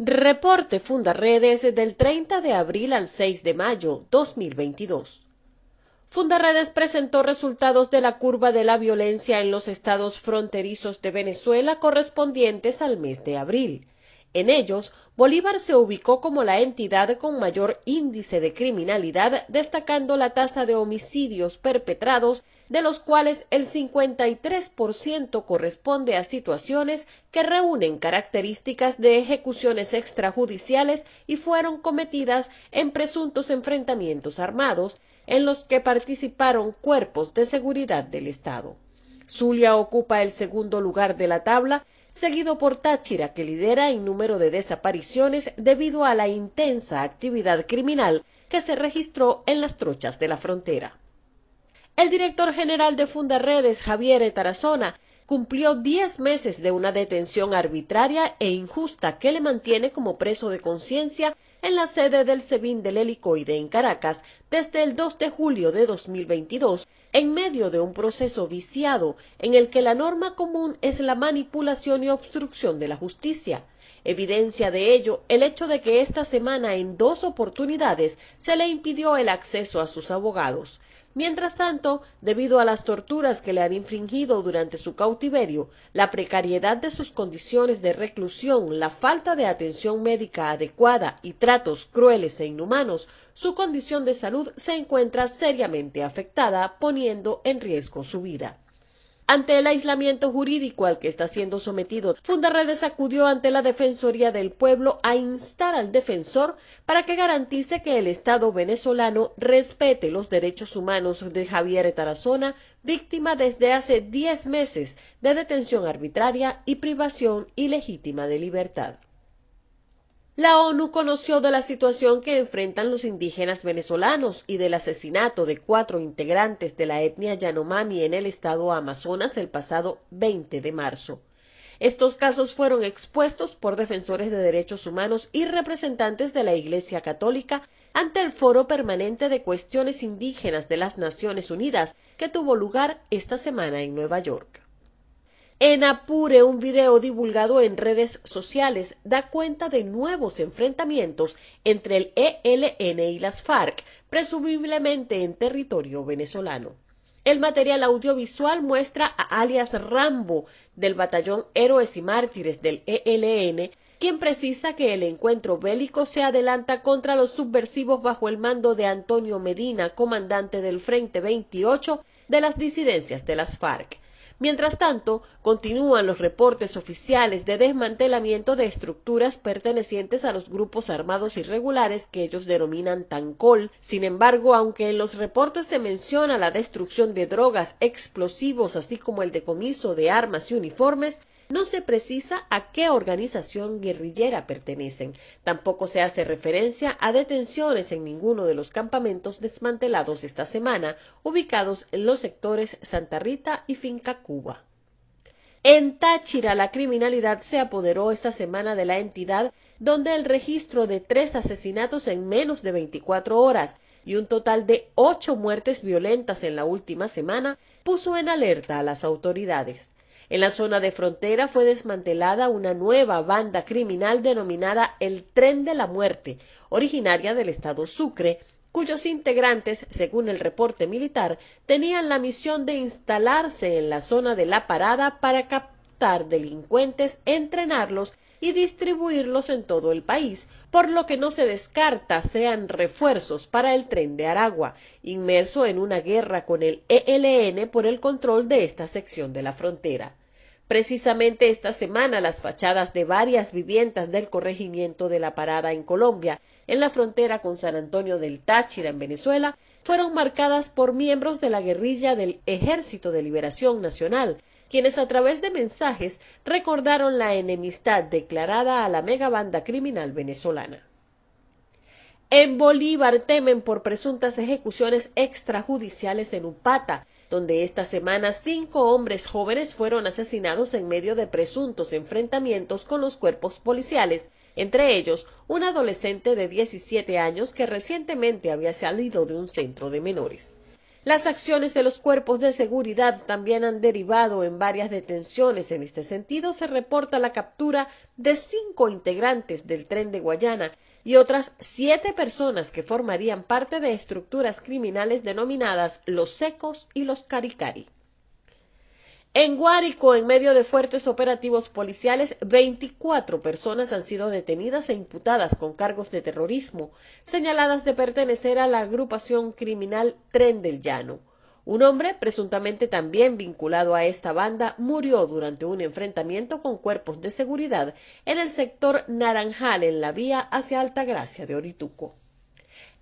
Reporte Fundaredes del 30 de abril al 6 de mayo 2022. Fundaredes presentó resultados de la curva de la violencia en los estados fronterizos de Venezuela correspondientes al mes de abril. En ellos, Bolívar se ubicó como la entidad con mayor índice de criminalidad, destacando la tasa de homicidios perpetrados, de los cuales el 53% corresponde a situaciones que reúnen características de ejecuciones extrajudiciales y fueron cometidas en presuntos enfrentamientos armados en los que participaron cuerpos de seguridad del Estado. Zulia ocupa el segundo lugar de la tabla seguido por Táchira, que lidera en número de desapariciones debido a la intensa actividad criminal que se registró en las trochas de la frontera. El director general de Fundaredes, Javier Tarazona, cumplió diez meses de una detención arbitraria e injusta que le mantiene como preso de conciencia en la sede del SEBIN del Helicoide en Caracas desde el 2 de julio de 2022 en medio de un proceso viciado en el que la norma común es la manipulación y obstrucción de la justicia. Evidencia de ello el hecho de que esta semana en dos oportunidades se le impidió el acceso a sus abogados. Mientras tanto, debido a las torturas que le han infringido durante su cautiverio, la precariedad de sus condiciones de reclusión, la falta de atención médica adecuada y tratos crueles e inhumanos, su condición de salud se encuentra seriamente afectada, poniendo en riesgo su vida. Ante el aislamiento jurídico al que está siendo sometido, Fundaredes acudió ante la Defensoría del Pueblo a instar al defensor para que garantice que el Estado venezolano respete los derechos humanos de Javier Tarazona, víctima desde hace diez meses de detención arbitraria y privación ilegítima de libertad. La ONU conoció de la situación que enfrentan los indígenas venezolanos y del asesinato de cuatro integrantes de la etnia Yanomami en el estado Amazonas el pasado 20 de marzo. Estos casos fueron expuestos por defensores de derechos humanos y representantes de la Iglesia Católica ante el Foro Permanente de Cuestiones Indígenas de las Naciones Unidas que tuvo lugar esta semana en Nueva York. En Apure, un video divulgado en redes sociales da cuenta de nuevos enfrentamientos entre el ELN y las FARC, presumiblemente en territorio venezolano. El material audiovisual muestra a alias Rambo del batallón Héroes y Mártires del ELN, quien precisa que el encuentro bélico se adelanta contra los subversivos bajo el mando de Antonio Medina, comandante del Frente 28 de las disidencias de las FARC. Mientras tanto, continúan los reportes oficiales de desmantelamiento de estructuras pertenecientes a los grupos armados irregulares que ellos denominan Tancol. Sin embargo, aunque en los reportes se menciona la destrucción de drogas, explosivos, así como el decomiso de armas y uniformes, no se precisa a qué organización guerrillera pertenecen. Tampoco se hace referencia a detenciones en ninguno de los campamentos desmantelados esta semana, ubicados en los sectores Santa Rita y Finca Cuba. En Táchira, la criminalidad se apoderó esta semana de la entidad, donde el registro de tres asesinatos en menos de 24 horas y un total de ocho muertes violentas en la última semana puso en alerta a las autoridades. En la zona de frontera fue desmantelada una nueva banda criminal denominada el Tren de la Muerte, originaria del estado Sucre, cuyos integrantes, según el reporte militar, tenían la misión de instalarse en la zona de la parada para captar delincuentes, entrenarlos y distribuirlos en todo el país, por lo que no se descarta sean refuerzos para el tren de Aragua, inmerso en una guerra con el ELN por el control de esta sección de la frontera. Precisamente esta semana las fachadas de varias viviendas del corregimiento de la Parada en Colombia, en la frontera con San Antonio del Táchira en Venezuela, fueron marcadas por miembros de la guerrilla del Ejército de Liberación Nacional, quienes a través de mensajes recordaron la enemistad declarada a la megabanda criminal venezolana. En Bolívar temen por presuntas ejecuciones extrajudiciales en Upata, donde esta semana cinco hombres jóvenes fueron asesinados en medio de presuntos enfrentamientos con los cuerpos policiales, entre ellos un adolescente de 17 años que recientemente había salido de un centro de menores. Las acciones de los cuerpos de seguridad también han derivado en varias detenciones. En este sentido, se reporta la captura de cinco integrantes del tren de Guayana y otras siete personas que formarían parte de estructuras criminales denominadas los secos y los caricari. En Guárico, en medio de fuertes operativos policiales, 24 personas han sido detenidas e imputadas con cargos de terrorismo, señaladas de pertenecer a la agrupación criminal Tren del Llano. Un hombre, presuntamente también vinculado a esta banda, murió durante un enfrentamiento con cuerpos de seguridad en el sector Naranjal, en la vía hacia Altagracia de Orituco.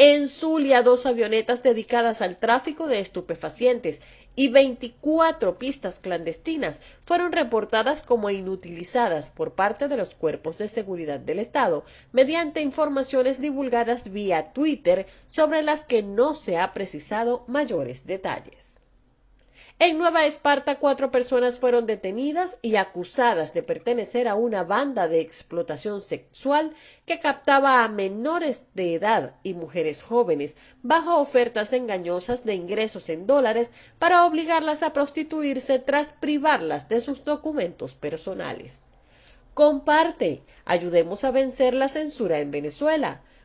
En Zulia, dos avionetas dedicadas al tráfico de estupefacientes y 24 pistas clandestinas fueron reportadas como inutilizadas por parte de los cuerpos de seguridad del Estado mediante informaciones divulgadas vía Twitter sobre las que no se ha precisado mayores detalles. En Nueva Esparta, cuatro personas fueron detenidas y acusadas de pertenecer a una banda de explotación sexual que captaba a menores de edad y mujeres jóvenes bajo ofertas engañosas de ingresos en dólares para obligarlas a prostituirse tras privarlas de sus documentos personales. Comparte, ayudemos a vencer la censura en Venezuela.